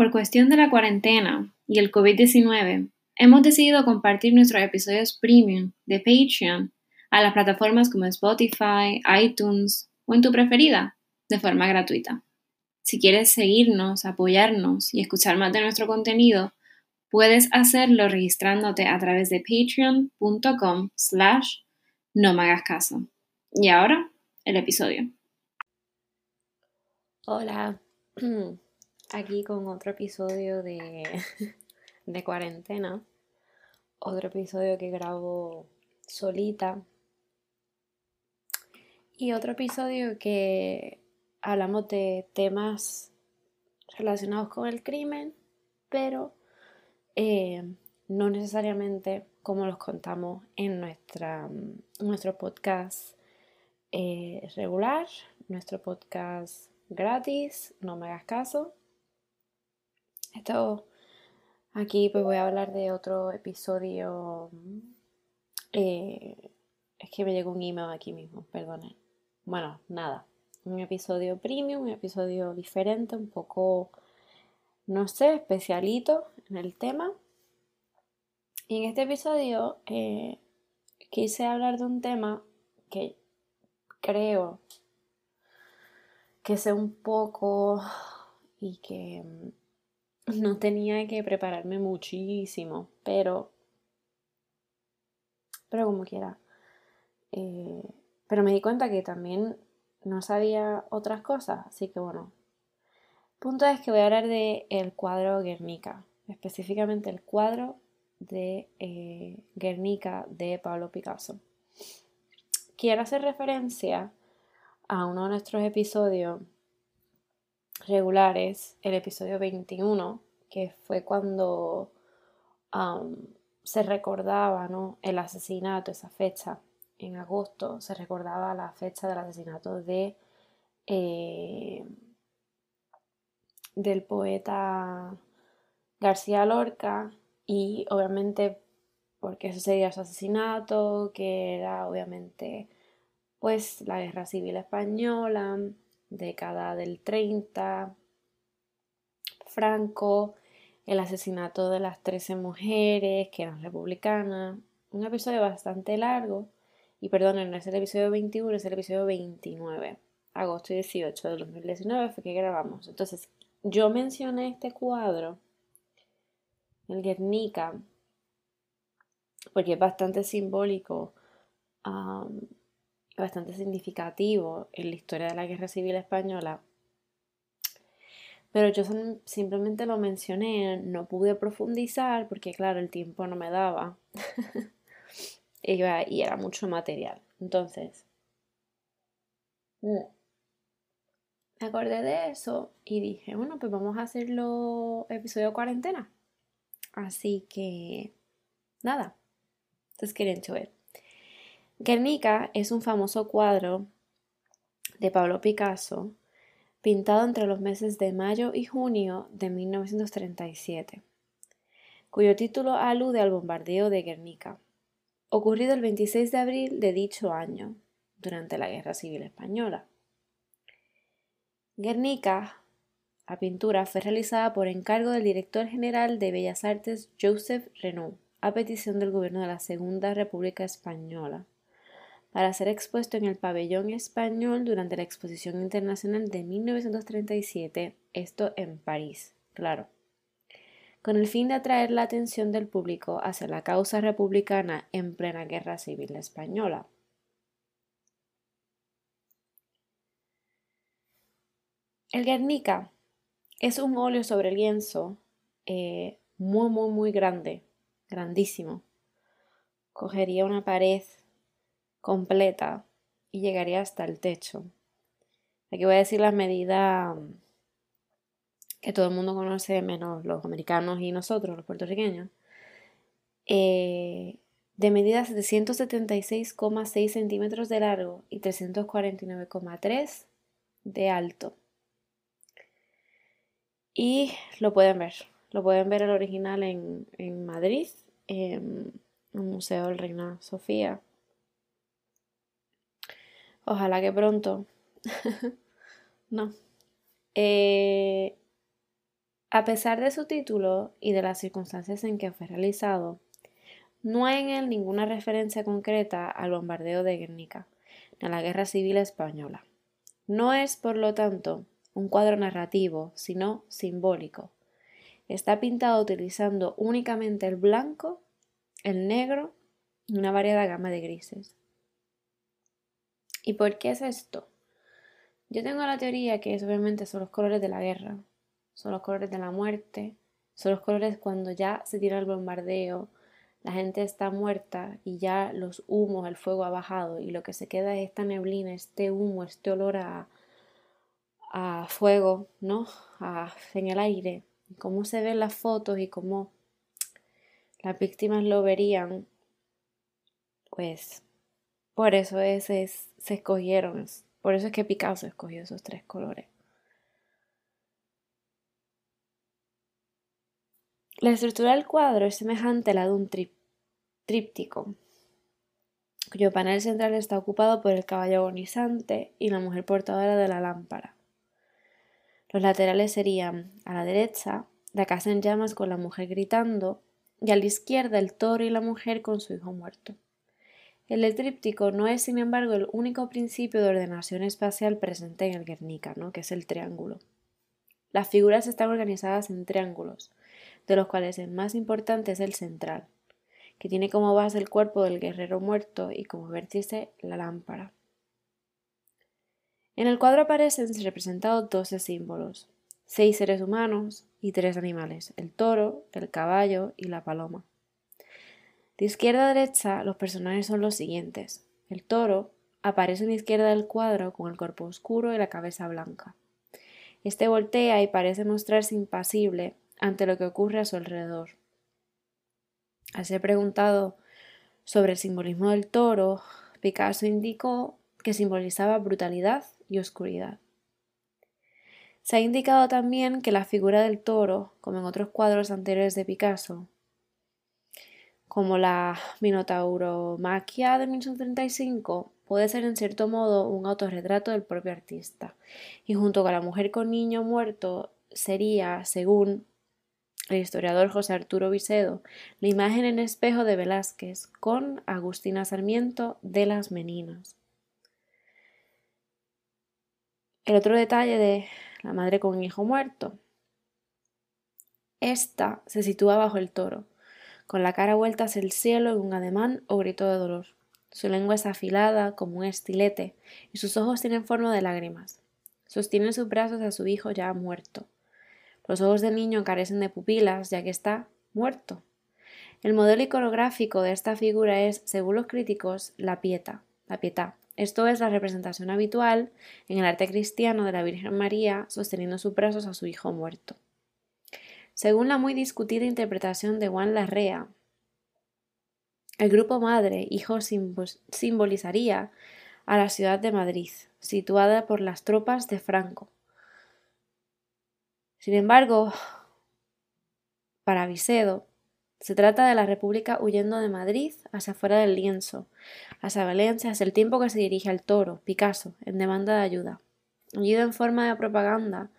Por cuestión de la cuarentena y el COVID-19, hemos decidido compartir nuestros episodios premium de Patreon a las plataformas como Spotify, iTunes o en tu preferida, de forma gratuita. Si quieres seguirnos, apoyarnos y escuchar más de nuestro contenido, puedes hacerlo registrándote a través de patreon.com slash no me hagas caso. Y ahora, el episodio. Hola, aquí con otro episodio de, de cuarentena, otro episodio que grabo solita y otro episodio que hablamos de temas relacionados con el crimen, pero eh, no necesariamente como los contamos en nuestra, nuestro podcast eh, regular, nuestro podcast gratis, no me hagas caso. Esto aquí pues voy a hablar de otro episodio. Eh, es que me llegó un email aquí mismo, perdonen. Bueno, nada. Un episodio premium, un episodio diferente, un poco no sé, especialito en el tema. Y en este episodio eh, quise hablar de un tema que creo que sé un poco y que mm, no tenía que prepararme muchísimo, pero, pero como quiera. Eh, pero me di cuenta que también no sabía otras cosas, así que bueno, Punto es que voy a hablar de cuadro Guernica, específicamente el cuadro de eh, Guernica de Pablo Picasso. Quiero hacer referencia a uno de nuestros episodios regulares, el episodio 21, que fue cuando se recordaba el asesinato, esa fecha, en agosto, se recordaba la fecha del asesinato de eh, del poeta García Lorca y obviamente porque sucedía su asesinato, que era obviamente pues la guerra civil española, década del 30, Franco, el asesinato de las 13 mujeres que eran republicanas, un episodio bastante largo, y perdón, no es el episodio 21, es el episodio 29, agosto 18 de 2019 fue que grabamos. Entonces, yo mencioné este cuadro, el Guernica, porque es bastante simbólico, bastante significativo en la historia de la Guerra Civil Española. Pero yo simplemente lo mencioné, no pude profundizar porque claro, el tiempo no me daba. y era mucho material. Entonces, mm, me acordé de eso y dije, bueno, pues vamos a hacerlo episodio cuarentena. Así que, nada, entonces quieren ver. Guernica es un famoso cuadro de Pablo Picasso pintado entre los meses de mayo y junio de 1937, cuyo título alude al bombardeo de Guernica, ocurrido el 26 de abril de dicho año, durante la Guerra Civil Española. Guernica, la pintura, fue realizada por encargo del director general de Bellas Artes Joseph Renaud, a petición del gobierno de la Segunda República Española, para ser expuesto en el pabellón español durante la Exposición Internacional de 1937, esto en París, claro, con el fin de atraer la atención del público hacia la causa republicana en plena Guerra Civil Española. El Guernica es un óleo sobre lienzo eh, muy, muy, muy grande, grandísimo. Cogería una pared completa y llegaría hasta el techo. Aquí voy a decir las medidas que todo el mundo conoce, menos los americanos y nosotros, los puertorriqueños. Eh, de medida 776,6 centímetros de largo y 349,3 de alto. Y lo pueden ver. Lo pueden ver el original en, Madrid, en el Museo del Reina Sofía. Ojalá que pronto. no. Eh, A pesar de su título y de las circunstancias en que fue realizado, no hay en él ninguna referencia concreta al bombardeo de Guernica, ni a la Guerra Civil Española. No es, por lo tanto, un cuadro narrativo, sino simbólico. Está pintado utilizando únicamente el blanco, el negro y una variada gama de grises. ¿Y por qué es esto? Yo tengo la teoría que obviamente son los colores de la guerra, son los colores de la muerte, son los colores cuando ya se tira el bombardeo, la gente está muerta y ya los humos, el fuego ha bajado y lo que se queda es esta neblina, este humo, este olor a, a fuego, ¿no? en el aire. Cómo se ven las fotos y cómo las víctimas lo verían, pues por eso se escogieron, por eso es que Picasso escogió esos tres colores. La estructura del cuadro es semejante a la de un tríptico, cuyo panel central está ocupado por el caballo agonizante y la mujer portadora de la lámpara. Los laterales serían a la derecha la casa en llamas con la mujer gritando y a la izquierda el toro y la mujer con su hijo muerto. El tríptico no es, sin embargo, el único principio de ordenación espacial presente en el Guernica, que es el triángulo. Las figuras están organizadas en triángulos, de los cuales el más importante es el central, que tiene como base el cuerpo del guerrero muerto y como vértice la lámpara. En el cuadro aparecen representados doce símbolos, seis seres humanos y tres animales, el toro, el caballo y la paloma. De izquierda a derecha los personajes son los siguientes. El toro aparece en la izquierda del cuadro con el cuerpo oscuro y la cabeza blanca. Este voltea y parece mostrarse impasible ante lo que ocurre a su alrededor. Al ser preguntado sobre el simbolismo del toro, Picasso indicó que simbolizaba brutalidad y oscuridad. Se ha indicado también que la figura del toro, como en otros cuadros anteriores de Picasso, como la Minotauromaquia de 1835, puede ser en cierto modo un autorretrato del propio artista, y junto con la mujer con niño muerto sería, según el historiador José Arturo Vicedo, la imagen en espejo de Velázquez con Agustina Sarmiento de las Meninas. El otro detalle de la madre con hijo muerto. Esta se sitúa bajo el toro, con la cara vuelta hacia el cielo en un ademán o grito de dolor. Su lengua es afilada como un estilete y sus ojos tienen forma de lágrimas. Sostiene sus brazos a su hijo ya muerto. Los ojos del niño carecen de pupilas, ya que está muerto. El modelo iconográfico de esta figura es, según los críticos, la pieta, la pietà. Esto es la representación habitual en el arte cristiano de la Virgen María sosteniendo sus brazos a su hijo muerto. Según la muy discutida interpretación de Juan Larrea, el grupo madre-hijo simbolizaría a la ciudad de Madrid, situada por las tropas de Franco, sin embargo, para Vicedo, se trata de la República huyendo de Madrid hacia fuera del lienzo, hacia Valencia, hacia el tiempo que se dirige al toro, Picasso, en demanda de ayuda. Ayuda en forma de propaganda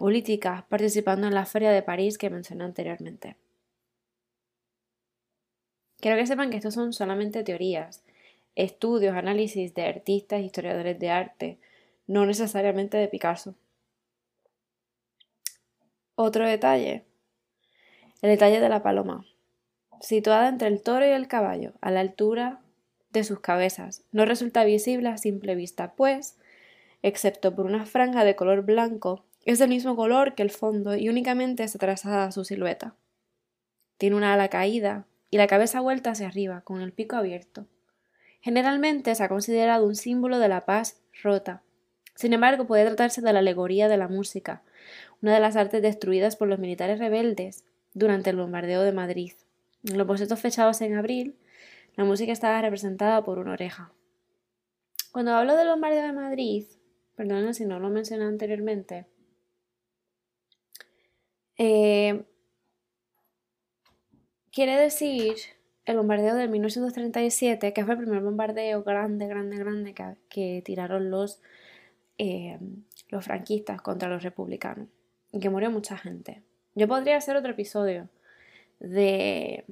política, participando en la Feria de París que mencioné anteriormente. Quiero que sepan que estos son solamente teorías, estudios, análisis de artistas, historiadores de arte, no necesariamente de Picasso. Otro detalle. El detalle de la paloma. Situada entre el toro y el caballo, a la altura de sus cabezas. No resulta visible a simple vista, pues, excepto por una franja de color blanco, es del mismo color que el fondo y únicamente está trazada su silueta. Tiene una ala caída y la cabeza vuelta hacia arriba, con el pico abierto. Generalmente se ha considerado un símbolo de la paz rota. Sin embargo, puede tratarse de la alegoría de la música, una de las artes destruidas por los militares rebeldes durante el bombardeo de Madrid. En los bocetos fechados en abril, la música estaba representada por una oreja. Cuando hablo del bombardeo de Madrid, perdón si no lo mencioné anteriormente, eh, quiere decir el bombardeo de 1937, que fue el primer bombardeo grande, grande, grande que, tiraron los, eh, los franquistas contra los republicanos que murió mucha gente. Yo podría hacer otro episodio de,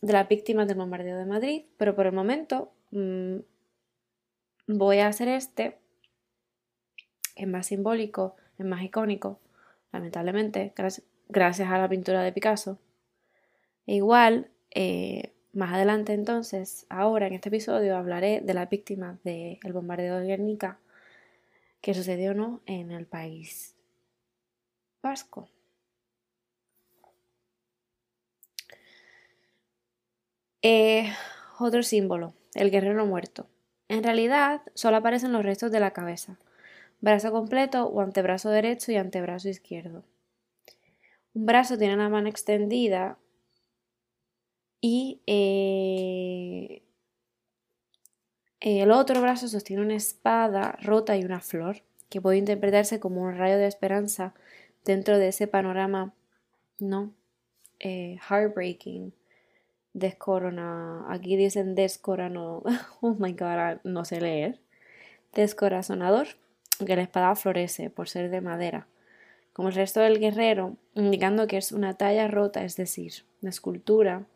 de las víctimas del bombardeo de Madrid, pero por el momento mm, voy a hacer este, es más simbólico, es más icónico, lamentablemente, gracias, a la pintura de Picasso. E igual, eh, más adelante entonces, ahora en este episodio, hablaré de las víctimas del bombardeo de Guernica que sucedió ¿no? en el país vasco. Eh, otro símbolo, el guerrero muerto. En realidad, solo aparecen los restos de la cabeza, brazo completo o antebrazo derecho y antebrazo izquierdo. Un brazo tiene la mano extendida y eh, el otro brazo sostiene una espada rota y una flor, que puede interpretarse como un rayo de esperanza dentro de ese panorama, ¿no? Eh, heartbreaking, descorona, aquí dicen descorano, oh my god, no sé leer, descorazonador, que la espada florece por ser de madera, como el resto del guerrero, indicando que es una talla rota, es decir, una escultura,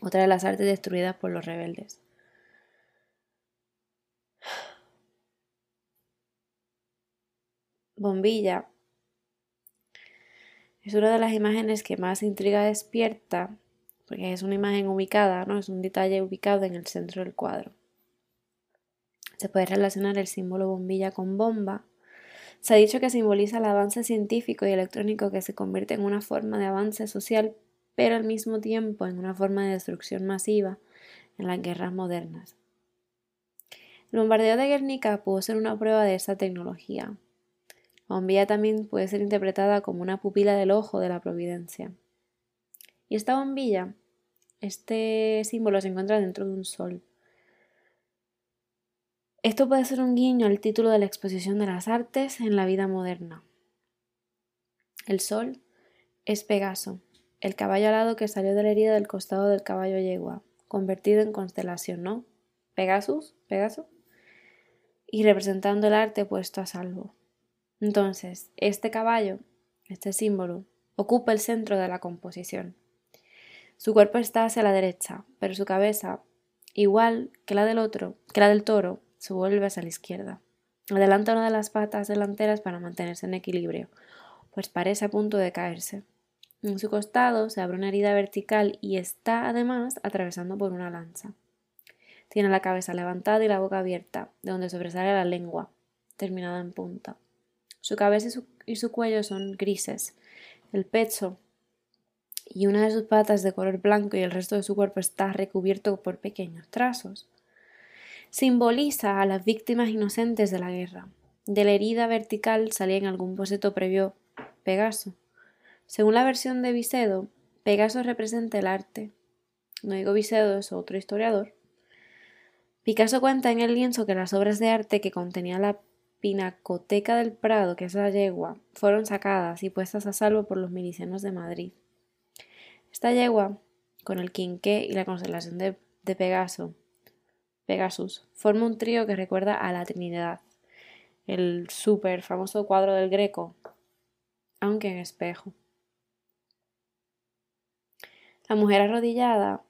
otra de las artes destruidas por los rebeldes. Bombilla es una de las imágenes que más intriga despierta, porque es una imagen ubicada, ¿no? Es un detalle ubicado en el centro del cuadro. Se puede relacionar el símbolo bombilla con bomba. Se ha dicho que simboliza el avance científico y electrónico que se convierte en una forma de avance social, pero al mismo tiempo en una forma de destrucción masiva en las guerras modernas. El bombardeo de Guernica pudo ser una prueba de esa tecnología. La bombilla también puede ser interpretada como una pupila del ojo de la providencia. Y esta bombilla, este símbolo se encuentra dentro de un sol. Esto puede ser un guiño al título de la exposición de las artes en la vida moderna. El sol es Pegaso, el caballo alado que salió de la herida del costado del caballo yegua, convertido en constelación, ¿no? Pegasus, Pegaso, y representando el arte puesto a salvo. Entonces, este caballo, este símbolo, ocupa el centro de la composición. Su cuerpo está hacia la derecha, pero su cabeza, igual que la del otro, que la del toro, se vuelve hacia la izquierda. Adelanta una de las patas delanteras para mantenerse en equilibrio, pues parece a punto de caerse. En su costado se abre una herida vertical y está además atravesando por una lanza. Tiene la cabeza levantada y la boca abierta, de donde sobresale la lengua, terminada en punta. Su cabeza y su, cuello son grises. El pecho y una de sus patas de color blanco y el resto de su cuerpo está recubierto por pequeños trazos. Simboliza a las víctimas inocentes de la guerra. De la herida vertical salía en algún boceto previo Pegaso. Según la versión de Vicedo, Pegaso representa el arte. No digo Vicedo, es otro historiador. Picasso cuenta en el lienzo que las obras de arte que contenía la Pinacoteca del Prado, que es la yegua, fueron sacadas y puestas a salvo por los milicianos de Madrid. Esta yegua, con el quinqué y la constelación de, de Pegaso, Pegasus, forma un trío que recuerda a la Trinidad, el súper famoso cuadro del Greco, aunque en espejo. La mujer arrodillada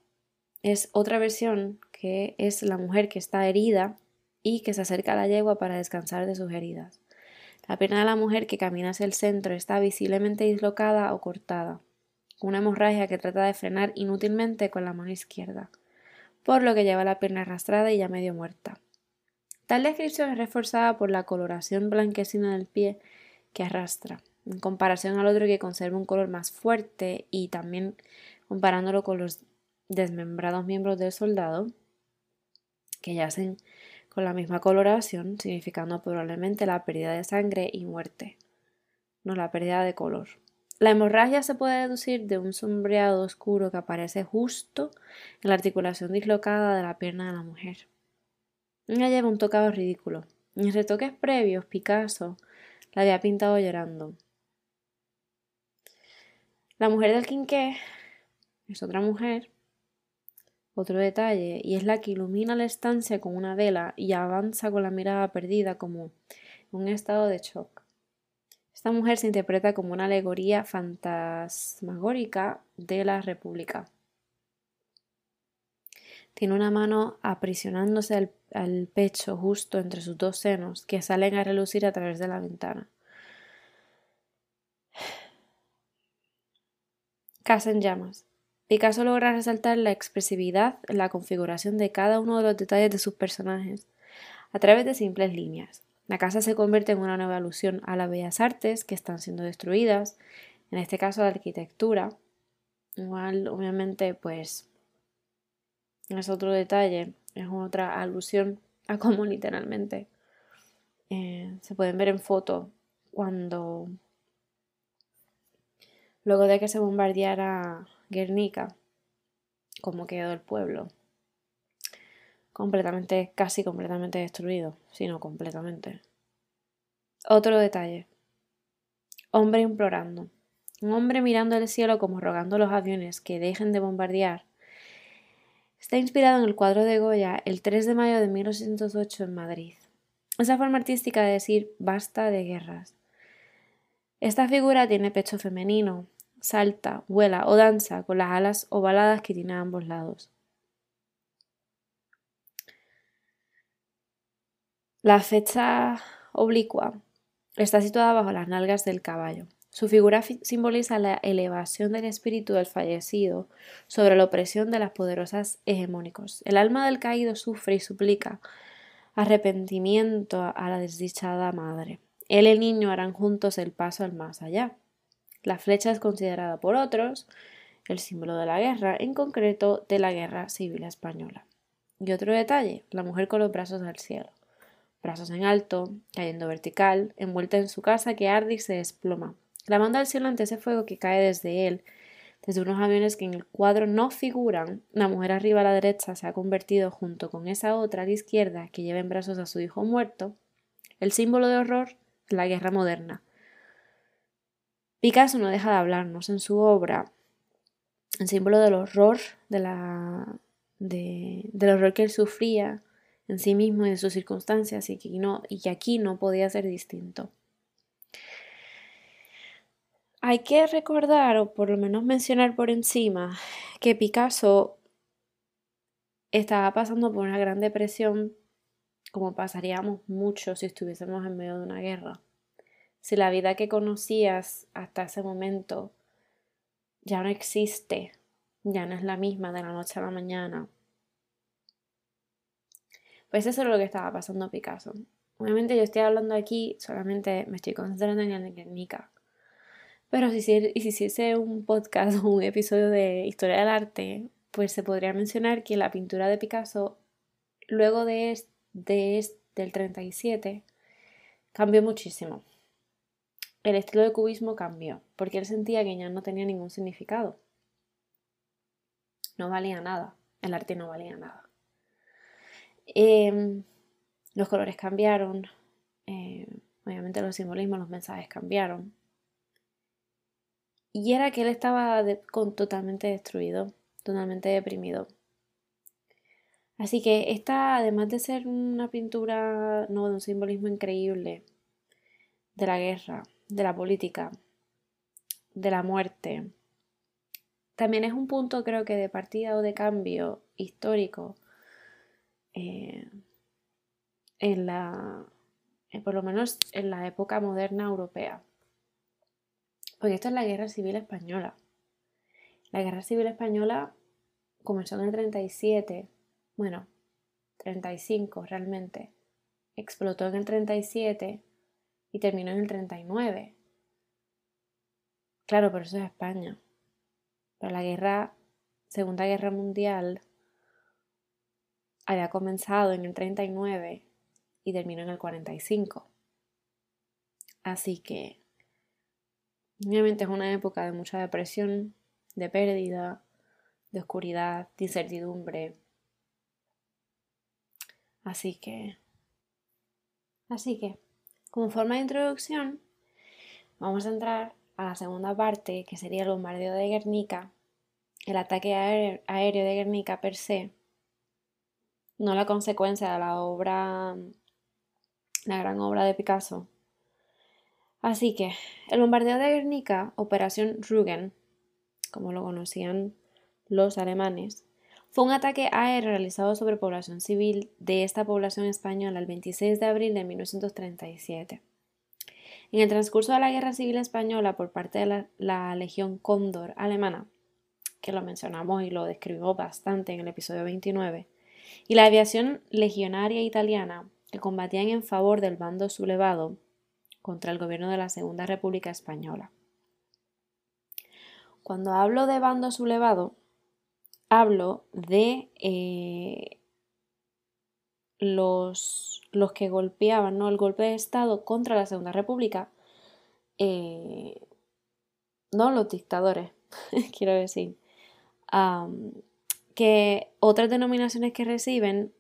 es otra versión que es la mujer que está herida y que se acerca a la yegua para descansar de sus heridas. La pierna de la mujer que camina hacia el centro está visiblemente dislocada o cortada, con una hemorragia que trata de frenar inútilmente con la mano izquierda, por lo que lleva la pierna arrastrada y ya medio muerta. Tal descripción es reforzada por la coloración blanquecina del pie que arrastra, en comparación al otro que conserva un color más fuerte y también comparándolo con los desmembrados miembros del soldado, que yacen con la misma coloración, significando probablemente la pérdida de sangre y muerte, no la pérdida de color. La hemorragia se puede deducir de un sombreado oscuro que aparece justo en la articulación dislocada de la pierna de la mujer. Ella lleva un tocado ridículo. En retoques previos, Picasso la había pintado llorando. La mujer del quinqué es otra mujer otro detalle, y es la que ilumina la estancia con una vela y avanza con la mirada perdida como un estado de shock. Esta mujer se interpreta como una alegoría fantasmagórica de la República. Tiene una mano aprisionándose al, pecho justo entre sus dos senos que salen a relucir a través de la ventana. Casa en llamas. Picasso logra resaltar la expresividad en la configuración de cada uno de los detalles de sus personajes a través de simples líneas. La casa se convierte en una nueva alusión a las bellas artes que están siendo destruidas, en este caso la arquitectura. Igual, obviamente, pues es otro detalle, es otra alusión a cómo literalmente eh, se pueden ver en foto cuando luego de que se bombardeara Guernica, cómo quedó el pueblo. Completamente, casi completamente destruido, sino completamente. Otro detalle. Hombre implorando. Un hombre mirando el cielo como rogando a los aviones que dejen de bombardear. Está inspirado en el cuadro de Goya el 3 de mayo de 1808 en Madrid. Esa forma artística de decir basta de guerras. Esta figura tiene pecho femenino, salta, vuela o danza con las alas ovaladas que tiene a ambos lados. La fecha oblicua está situada bajo las nalgas del caballo. Su figura simboliza la elevación del espíritu del fallecido sobre la opresión de las poderosas hegemónicos. El alma del caído sufre y suplica arrepentimiento a la desdichada madre. Él y el niño harán juntos el paso al más allá. La flecha es considerada por otros el símbolo de la guerra, en concreto de la guerra civil española. Y otro detalle, la mujer con los brazos al cielo, brazos en alto, cayendo vertical, envuelta en su casa que arde y se desploma, clamando al cielo ante ese fuego que cae desde él, desde unos aviones que en el cuadro no figuran, la mujer arriba a la derecha se ha convertido junto con esa otra a la izquierda que lleva en brazos a su hijo muerto, el símbolo de horror de la guerra moderna, Picasso no deja de hablarnos en su obra el símbolo del horror, de la, del horror que él sufría en sí mismo y de sus circunstancias y que, no, y que aquí no podía ser distinto. Hay que recordar, o por lo menos mencionar por encima, que Picasso estaba pasando por una gran depresión, como pasaríamos mucho si estuviésemos en medio de una guerra si la vida que conocías hasta ese momento ya no existe, ya no es la misma de la noche a la mañana. Pues eso es lo que estaba pasando Picasso. Obviamente yo estoy hablando aquí, solamente me estoy concentrando en el Guernica. Pero si, si hiciese un podcast o un episodio de historia del arte, pues se podría mencionar que la pintura de Picasso, luego de, de del 37, cambió muchísimo el estilo de cubismo cambió, porque él sentía que ya no tenía ningún significado. No valía nada, el arte no valía nada. Em, los colores cambiaron, eh, obviamente los simbolismos, los mensajes cambiaron. Y era que él estaba totalmente destruido, totalmente deprimido. Así que esta, además de ser una pintura, no, de un simbolismo increíble de la guerra, de la política, de la muerte. También es un punto creo que de partida o de cambio histórico eh, en la, eh, por lo menos en la época moderna europea. Porque esto es la Guerra Civil Española. La Guerra Civil Española comenzó en el 37, bueno, 35 realmente. Explotó en el 37 y terminó en el 39. Claro, pero eso es España. Pero la guerra, Segunda Guerra Mundial, había comenzado en el 39 y terminó en el 45. Así que, obviamente es una época de mucha depresión, de pérdida, de oscuridad, de incertidumbre. Así que, así que, como forma de introducción, vamos a entrar a la segunda parte, que sería el bombardeo de Guernica, el ataque aéreo de Guernica per se, no la consecuencia de la obra, la gran obra de Picasso. Así que el bombardeo de Guernica, Operación Rügen, como lo conocían los alemanes, fue un ataque aéreo realizado sobre población civil de esta población española el 26 de abril de 1937. En el transcurso de la Guerra Civil Española por parte de la, Legión Cóndor alemana, que lo mencionamos y lo describimos bastante en el episodio 29, y la aviación legionaria italiana, que combatían en favor del bando sublevado contra el gobierno de la Segunda República Española. Cuando hablo de bando sublevado, hablo de eh, los, los, que golpeaban, ¿no? El golpe de Estado contra la Segunda República, eh, no los dictadores, quiero decir, que otras denominaciones que reciben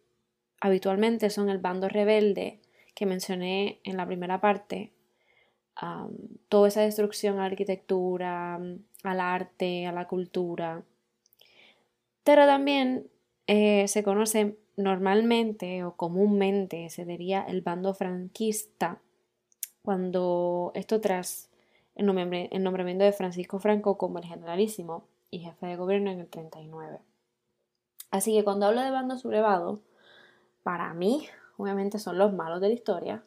habitualmente son el bando rebelde que mencioné en la primera parte, toda esa destrucción a la arquitectura, al arte, a la cultura, pero también eh, se conoce normalmente o comúnmente, se diría el bando franquista, cuando esto tras el, nombramiento de Francisco Franco como el generalísimo y jefe de gobierno en el 39. Así que cuando hablo de bando sublevado, para mí, obviamente son los malos de la historia.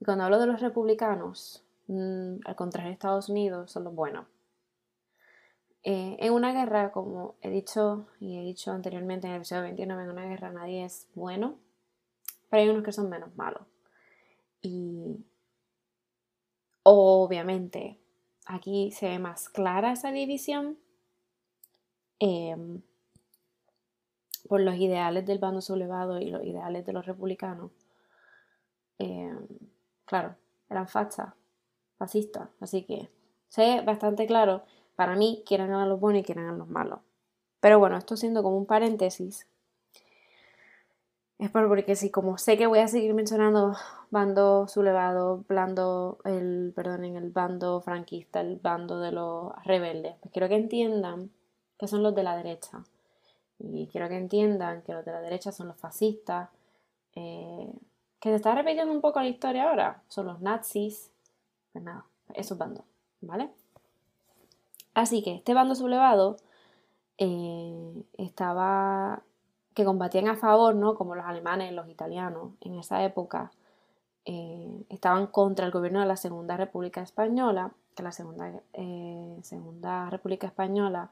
Y cuando hablo de los republicanos, mm, al contrario de Estados Unidos, son los buenos. Eh, en una guerra, como he dicho y he dicho anteriormente en el episodio 29, en una guerra nadie es bueno, pero hay unos que son menos malos. Y obviamente aquí se ve más clara esa división em, por los ideales del bando sublevado y los ideales de los republicanos. Em, claro, eran fachas, fascistas, así que sé bastante claro para mí, quieren ganar los buenos y quieren ganar los malos. Pero bueno, esto siendo como un paréntesis, es porque si como sé que voy a seguir mencionando bando sublevado, bando, el, perdón, en el bando franquista, el bando de los rebeldes, pues quiero que entiendan que son los de la derecha. Y quiero que entiendan que los de la derecha son los fascistas, eh, que se está repitiendo un poco la historia ahora, son los nazis, pues nada, esos bandos, ¿vale? Así que este bando sublevado eh, estaba que combatían a favor, ¿no? Como los alemanes, los italianos en esa época, eh, estaban contra el gobierno de la Segunda República Española, que la Segunda, Segunda República Española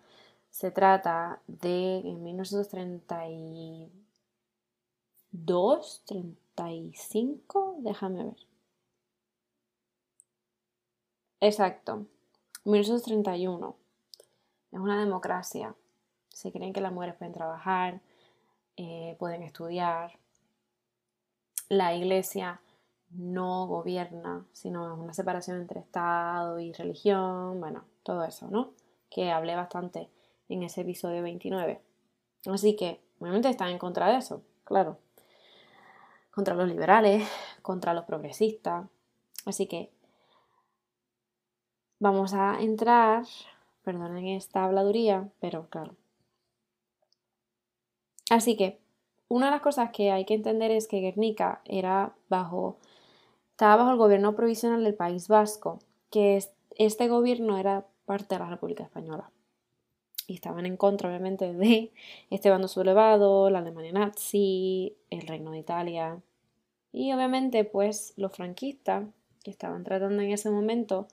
se trata de en 1932, 35, déjame ver. Exacto, 1931. Es una democracia. Se creen que las mujeres pueden trabajar, eh, pueden estudiar. La iglesia no gobierna, sino es una separación entre Estado y religión. Bueno, todo eso, ¿no? Que hablé bastante en ese episodio 29. Así que, obviamente están en contra de eso, claro. Contra los liberales, contra los progresistas. Así que Vamos a entrar, perdonen esta habladuría, pero claro. Así que, una de las cosas que hay que entender es que Guernica era bajo, estaba bajo el gobierno provisional del País Vasco, que este gobierno era parte de la República Española. Y estaban en contra, obviamente, de este bando sublevado, la Alemania nazi, el Reino de Italia. Y obviamente, pues, los franquistas, que estaban tratando en ese momento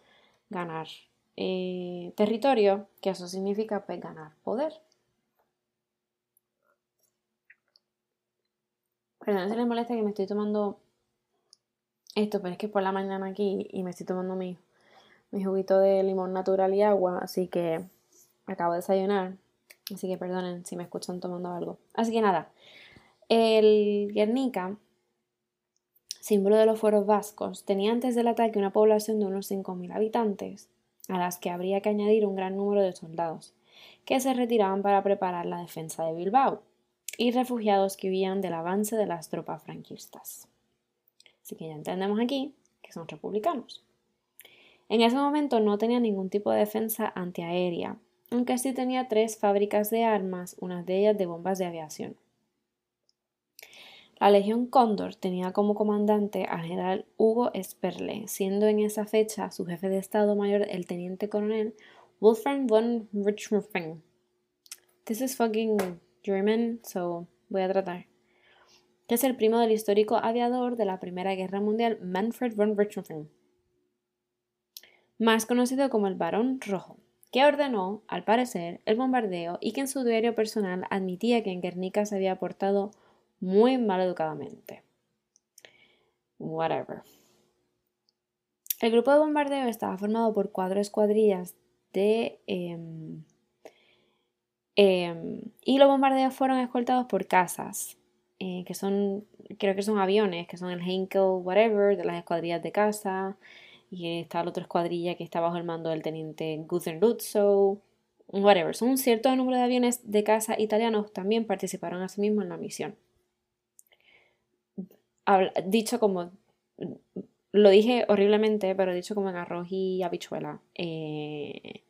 ganar eh, territorio, que eso significa pues, ganar poder. Perdón, se les molesta que me estoy tomando esto, pero es que por la mañana aquí y me estoy tomando mi, mi juguito de limón natural y agua, así que acabo de desayunar. Así que perdonen si me escuchan tomando algo. Así que nada, el Guernica símbolo de los fueros vascos, tenía antes del ataque una población de unos 5.000 habitantes, a las que habría que añadir un gran número de soldados, que se retiraban para preparar la defensa de Bilbao, y refugiados que huían del avance de las tropas franquistas. Así que ya entendemos aquí que son republicanos. En ese momento no tenía ningún tipo de defensa antiaérea, aunque sí tenía tres fábricas de armas, unas de ellas de bombas de aviación. La Legión Cóndor tenía como comandante al general Hugo Sperle, siendo en esa fecha su jefe de Estado Mayor el teniente coronel Wolfram von Richthofen. This is fucking German, so voy a tratar. Que es el primo del histórico aviador de la Primera Guerra Mundial Manfred von Richthofen, más conocido como el Barón Rojo, que ordenó, al parecer, el bombardeo y que en su diario personal admitía que en Guernica se había portado muy mal educadamente. Whatever. El grupo de bombardeo estaba formado por cuatro escuadrillas de... Em, em, y los bombardeos fueron escoltados por casas, eh, que son, creo que son aviones, que son el Henkel, whatever, de las escuadrillas de casa y está la otra escuadrilla que está bajo el mando del teniente Guttenruzzo, whatever. Son un cierto número de aviones de caza italianos también participaron asimismo en la misión. Dicho como lo dije horriblemente, pero dicho como en arroz y habichuela. Eh,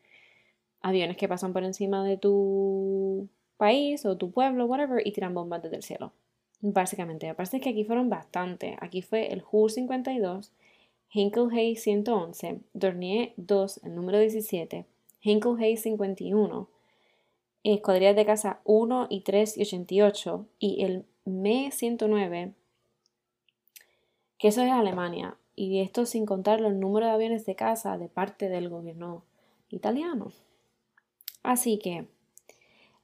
aviones que pasan por encima de tu país o tu pueblo, whatever, y tiran bombas desde el cielo. Básicamente, Aparte es que aquí fueron bastante. Aquí fue el HU-52 Hinckley 111, Dornier 2, el número 17, Hinckley 51, escuadrillas de casa 1 y 3 y 88 y el ME 109, que eso es Alemania, y esto sin contar los números de aviones de casa de parte del gobierno italiano. Así que, el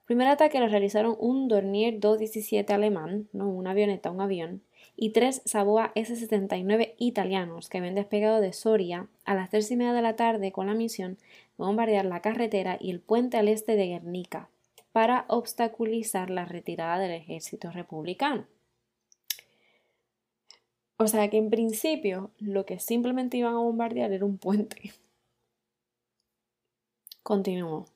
primer ataque lo realizaron un Dornier 217 alemán, no una avioneta, un avión, y tres Saboa S-79 italianos que habían despegado de Soria a las tres y media de la tarde con la misión de bombardear la carretera y el puente al este de Guernica para obstaculizar la retirada del ejército republicano. O sea que en principio lo que simplemente iban a bombardear era un puente. Continuó.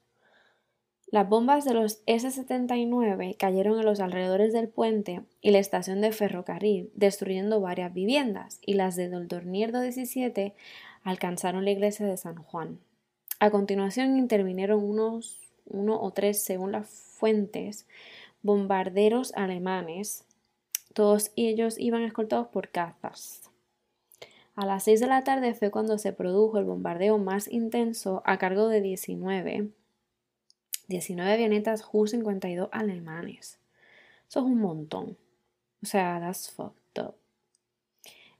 Las bombas de los S-79 cayeron en los alrededores del puente y la estación de ferrocarril, destruyendo varias viviendas, y las de Doldornierdo 17 alcanzaron la iglesia de San Juan. A continuación intervinieron unos uno o tres, según las fuentes, bombarderos alemanes todos ellos iban escoltados por cazas. A las 6 de la tarde fue cuando se produjo el bombardeo más intenso a cargo de 19, 19 avionetas Ju-52 alemanes. Eso es un montón. O sea, that's fucked up.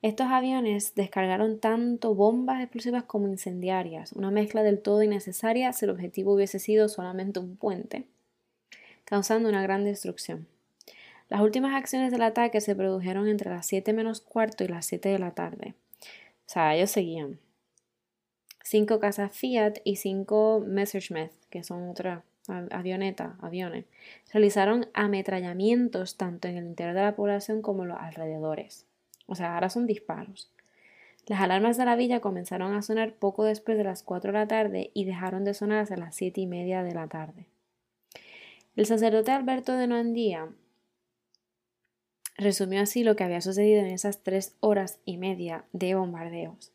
Estos aviones descargaron tanto bombas explosivas como incendiarias, una mezcla del todo innecesaria si el objetivo hubiese sido solamente un puente, causando una gran destrucción. Las últimas acciones del ataque se produjeron entre las 7 menos cuarto y las 7 de la tarde. O sea, ellos seguían. Cinco casas Fiat y cinco Messerschmitt, que son otra avioneta, aviones, realizaron ametrallamientos tanto en el interior de la población como en los alrededores. O sea, ahora son disparos. Las alarmas de la villa comenzaron a sonar poco después de las 4 de la tarde y dejaron de sonar hasta las 7 y media de la tarde. El sacerdote Alberto de Noandía resumió así lo que había sucedido en esas tres horas y media de bombardeos.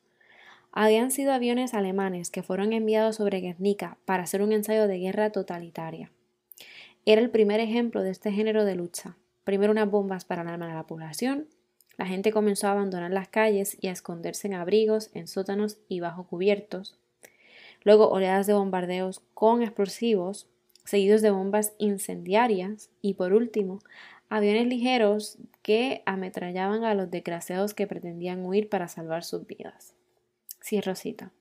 Habían sido aviones alemanes que fueron enviados sobre Guernica para hacer un ensayo de guerra totalitaria. Era el primer ejemplo de este género de lucha. Primero unas bombas para alarmar a la población, la gente comenzó a abandonar las calles y a esconderse en abrigos, en sótanos y bajo cubiertos. Luego oleadas de bombardeos con explosivos, seguidos de bombas incendiarias y por último aviones ligeros que ametrallaban a los desgraciados que pretendían huir para salvar sus vidas. Cierro cita.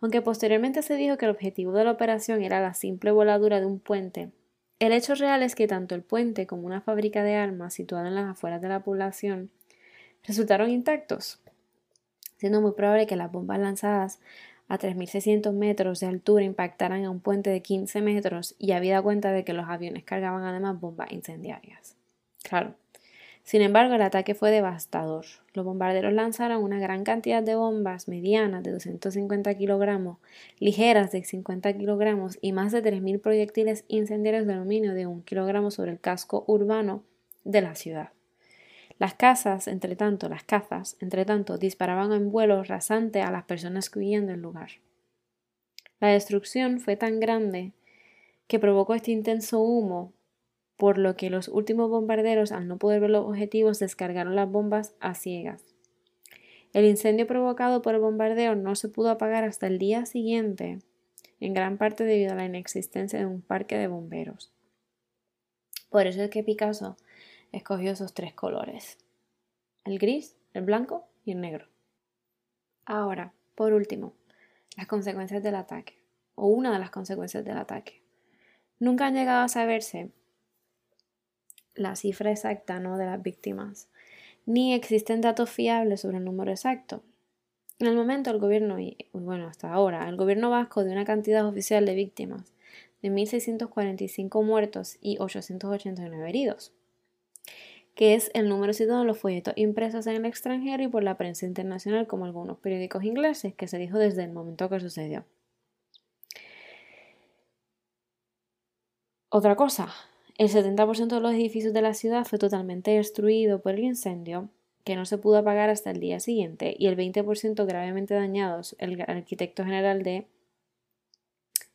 Aunque posteriormente se dijo que el objetivo de la operación era la simple voladura de un puente, el hecho real es que tanto el puente como una fábrica de armas situada en las afueras de la población resultaron intactos, siendo muy probable que las bombas lanzadas a 3.600 metros de altura impactaran a un puente de 15 metros y había cuenta de que los aviones cargaban además bombas incendiarias. Claro. Sin embargo, el ataque fue devastador. Los bombarderos lanzaron una gran cantidad de bombas medianas de 250 kilogramos, ligeras de 50 kilogramos y más de 3.000 proyectiles incendiarios de aluminio de 1 kilogramo sobre el casco urbano de la ciudad. Las casas, entre tanto, las cazas, entre tanto, disparaban en vuelo rasante a las personas que huían del lugar. La destrucción fue tan grande que provocó este intenso humo por lo que los últimos bombarderos, al no poder ver los objetivos, descargaron las bombas a ciegas. El incendio provocado por el bombardeo no se pudo apagar hasta el día siguiente, en gran parte debido a la inexistencia de un parque de bomberos. Por eso es que Picasso escogió esos tres colores, el gris, el blanco y el negro. Ahora, por último, las consecuencias del ataque, o una de las consecuencias del ataque. Nunca han llegado a saberse la cifra exacta ¿no? de las víctimas, ni existen datos fiables sobre el número exacto. En el momento el gobierno, y bueno, hasta ahora, el gobierno vasco dio una cantidad oficial de víctimas de 1.645 muertos y 889 heridos, que es el número citado en los folletos impresos en el extranjero y por la prensa internacional como algunos periódicos ingleses, que se dijo desde el momento que sucedió. Otra cosa, el 70% de los edificios de la ciudad fue totalmente destruido por el incendio, que no se pudo apagar hasta el día siguiente, y el 20% gravemente dañados. El arquitecto general de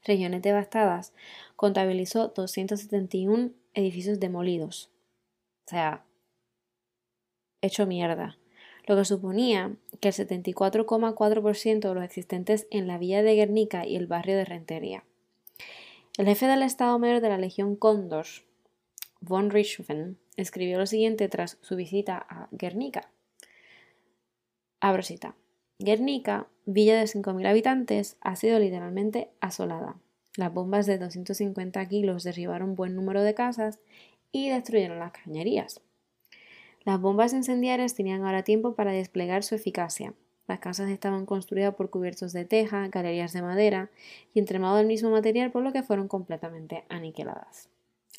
Regiones Devastadas contabilizó 271 edificios demolidos. O sea, hecho mierda. Lo que suponía que el 74,4% de los existentes en la villa de Guernica y el barrio de Rentería. El jefe del Estado Mayor de la Legión Cóndor, von Richthofen escribió lo siguiente tras su visita a Guernica. Abro cita. Guernica, villa de 5.000 habitantes, ha sido literalmente asolada. Las bombas de 250 kilos derribaron buen número de casas y destruyeron las cañerías. Las bombas incendiarias tenían ahora tiempo para desplegar su eficacia. Las casas estaban construidas por cubiertos de teja, galerías de madera y entremado del mismo material, por lo que fueron completamente aniquiladas.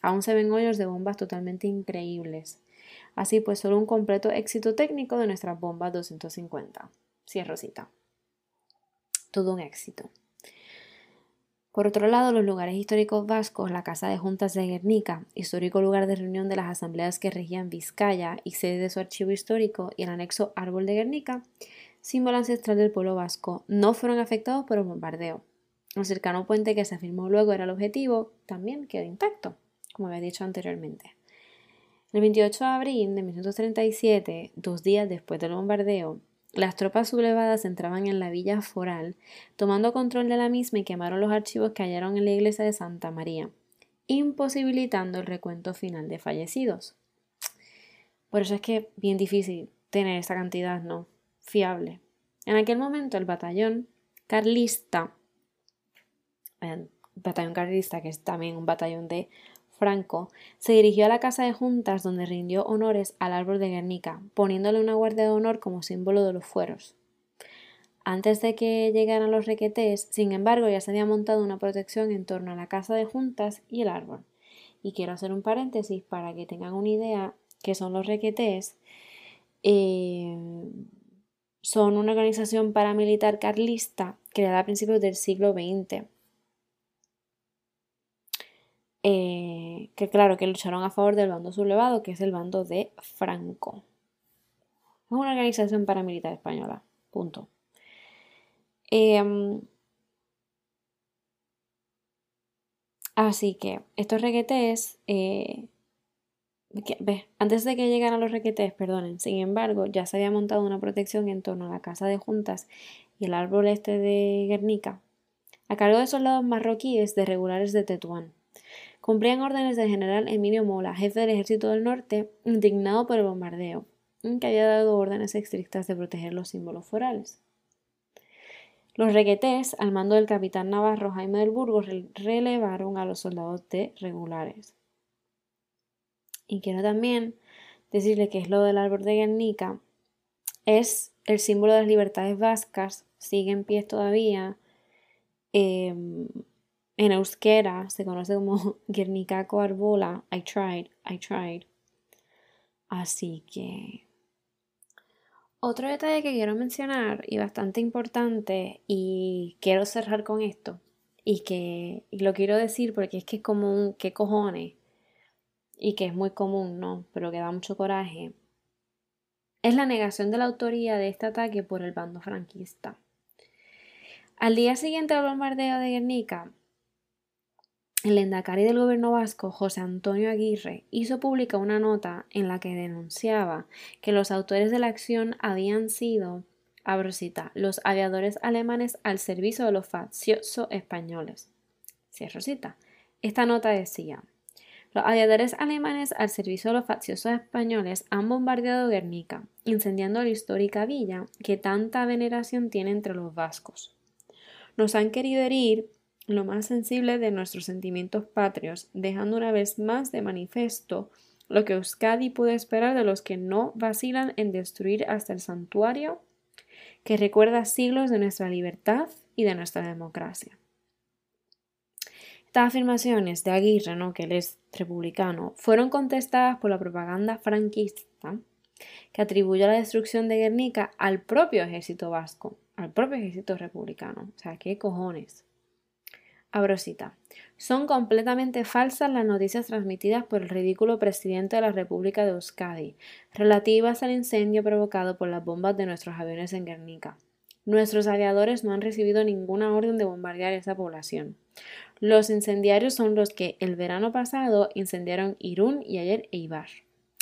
Aún se ven hoyos de bombas totalmente increíbles. Así pues, solo un completo éxito técnico de nuestras bombas 250. Cierro cita. Todo un éxito. Por otro lado, los lugares históricos vascos, la Casa de Juntas de Guernica, histórico lugar de reunión de las asambleas que regían Vizcaya y sede de su archivo histórico, y el anexo Árbol de Guernica, símbolo ancestral del pueblo vasco, no fueron afectados por el bombardeo. El cercano puente que se afirmó luego era el objetivo también quedó intacto como había dicho anteriormente. El 28 de abril de 1937, dos días después del bombardeo, las tropas sublevadas entraban en la villa foral, tomando control de la misma y quemaron los archivos que hallaron en la iglesia de Santa María, imposibilitando el recuento final de fallecidos. Por eso es que bien difícil tener esa cantidad no fiable. En aquel momento el batallón carlista, el batallón carlista que es también un batallón de Franco, se dirigió a la casa de juntas donde rindió honores al árbol de Guernica, poniéndole una guardia de honor como símbolo de los fueros. Antes de que llegaran los requetés, sin embargo, ya se había montado una protección en torno a la casa de juntas y el árbol. Y quiero hacer un paréntesis para que tengan una idea que son los requetés. Eh, son una organización paramilitar carlista creada a principios del siglo XX que claro, que lucharon a favor del bando sublevado, que es el bando de Franco. Es una organización paramilitar española. Punto. Em, así que estos requetés, eh, antes de que llegaran los requetés, perdonen, sin embargo, ya se había montado una protección en torno a la casa de juntas y el árbol este de Guernica, a cargo de soldados marroquíes de regulares de Tetuán. Cumplían órdenes del general Emilio Mola, jefe del ejército del norte, indignado por el bombardeo, que había dado órdenes estrictas de proteger los símbolos forales. Los requetés, al mando del capitán Navarro Jaime del Burgos, relevaron a los soldados de regulares. Y quiero también decirle que es lo del árbol de Guernica, es el símbolo de las libertades vascas, sigue en pie todavía. Em, en euskera se conoce como Guernicaco Arbola. I tried, I tried. Así que... Otro detalle que quiero mencionar y bastante importante y quiero cerrar con esto y que lo quiero decir porque es que es como un qué cojones y que es muy común, ¿no? Pero que da mucho coraje. Es la negación de la autoría de este ataque por el bando franquista. Al día siguiente del bombardeo de Guernica, el endacari del gobierno vasco, José Antonio Aguirre, hizo pública una nota en la que denunciaba que los autores de la acción habían sido, abro cita, los aviadores alemanes al servicio de los facciosos españoles. Cierro cita. Esta nota decía, los aviadores alemanes al servicio de los facciosos españoles han bombardeado Guernica, incendiando la histórica villa que tanta veneración tiene entre los vascos. Nos han querido herir lo más sensible de nuestros sentimientos patrios, dejando una vez más de manifiesto lo que Euskadi puede esperar de los que no vacilan en destruir hasta el santuario que recuerda siglos de nuestra libertad y de nuestra democracia. Estas afirmaciones de Aguirre, ¿no? que él es republicano, fueron contestadas por la propaganda franquista que atribuye la destrucción de Guernica al propio ejército vasco, al propio ejército republicano. O sea, ¿qué cojones? Abrosita. Son completamente falsas las noticias transmitidas por el ridículo presidente de la República de Euskadi, relativas al incendio provocado por las bombas de nuestros aviones en Guernica. Nuestros aviadores no han recibido ninguna orden de bombardear esa población. Los incendiarios son los que el verano pasado incendiaron Irún y ayer Eibar.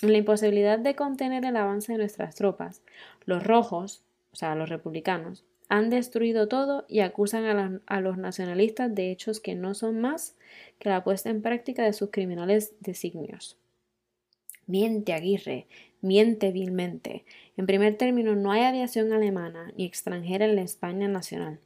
En la imposibilidad de contener el avance de nuestras tropas, los rojos, o sea, los republicanos, han destruido todo y acusan a, los nacionalistas de hechos que no son más que la puesta en práctica de sus criminales designios. Miente Aguirre, miente vilmente. En primer término, no hay aviación alemana ni extranjera en la España nacional.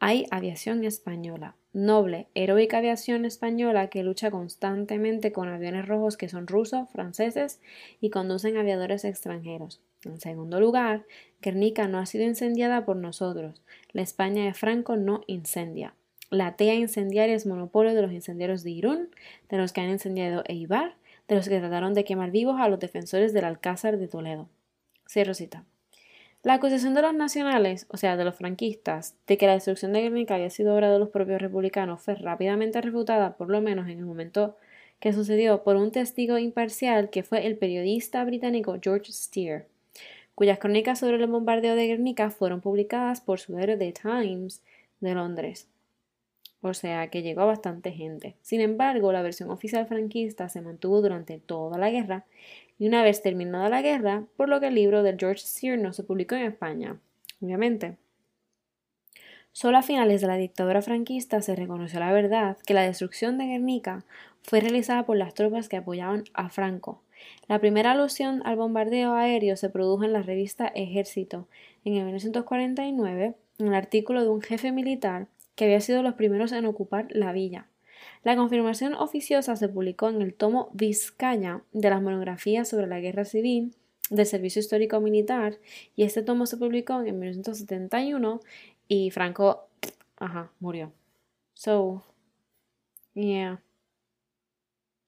Hay aviación española, noble, heroica aviación española que lucha constantemente con aviones rojos que son rusos, franceses y conducen aviadores extranjeros. En segundo lugar, Guernica no ha sido incendiada por nosotros. La España de Franco no incendia. La TEA incendiaria es monopolio de los incendiarios de Irún, de los que han incendiado Eibar, de los que trataron de quemar vivos a los defensores del Alcázar de Toledo. Cierro cita. La acusación de los nacionales, o sea, de los franquistas, de que la destrucción de Guernica había sido obra de los propios republicanos fue rápidamente refutada, por lo menos en el momento que sucedió, por un testigo imparcial que fue el periodista británico George Steer cuyas crónicas sobre el bombardeo de Guernica fueron publicadas por su diario The Times de Londres. O sea que llegó a bastante gente. Sin embargo, la versión oficial franquista se mantuvo durante toda la guerra y una vez terminada la guerra, por lo que el libro de George Sear no se publicó en España, obviamente. Solo a finales de la dictadura franquista se reconoció la verdad que la destrucción de Guernica fue realizada por las tropas que apoyaban a Franco, la primera alusión al bombardeo aéreo se produjo en la revista Ejército en 1949 en el artículo de un jefe militar que había sido los primeros en ocupar la villa. La confirmación oficiosa se publicó en el tomo Vizcaya de las monografías sobre la guerra civil del Servicio Histórico Militar y este tomo se publicó en 1971 y Franco, ajá, murió. So, yeah,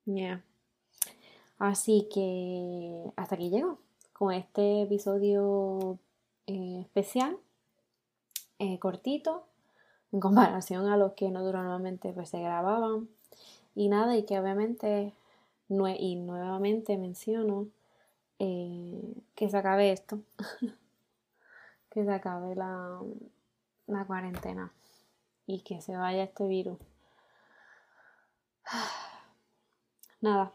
yeah. Así que hasta aquí llego con este episodio eh, especial, eh, cortito, en comparación a los que no normalmente pues, se grababan. Y nada, y que obviamente, y nuevamente menciono eh, que se acabe esto, que se acabe la, la cuarentena y que se vaya este virus. Nada,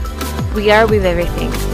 We are with everything.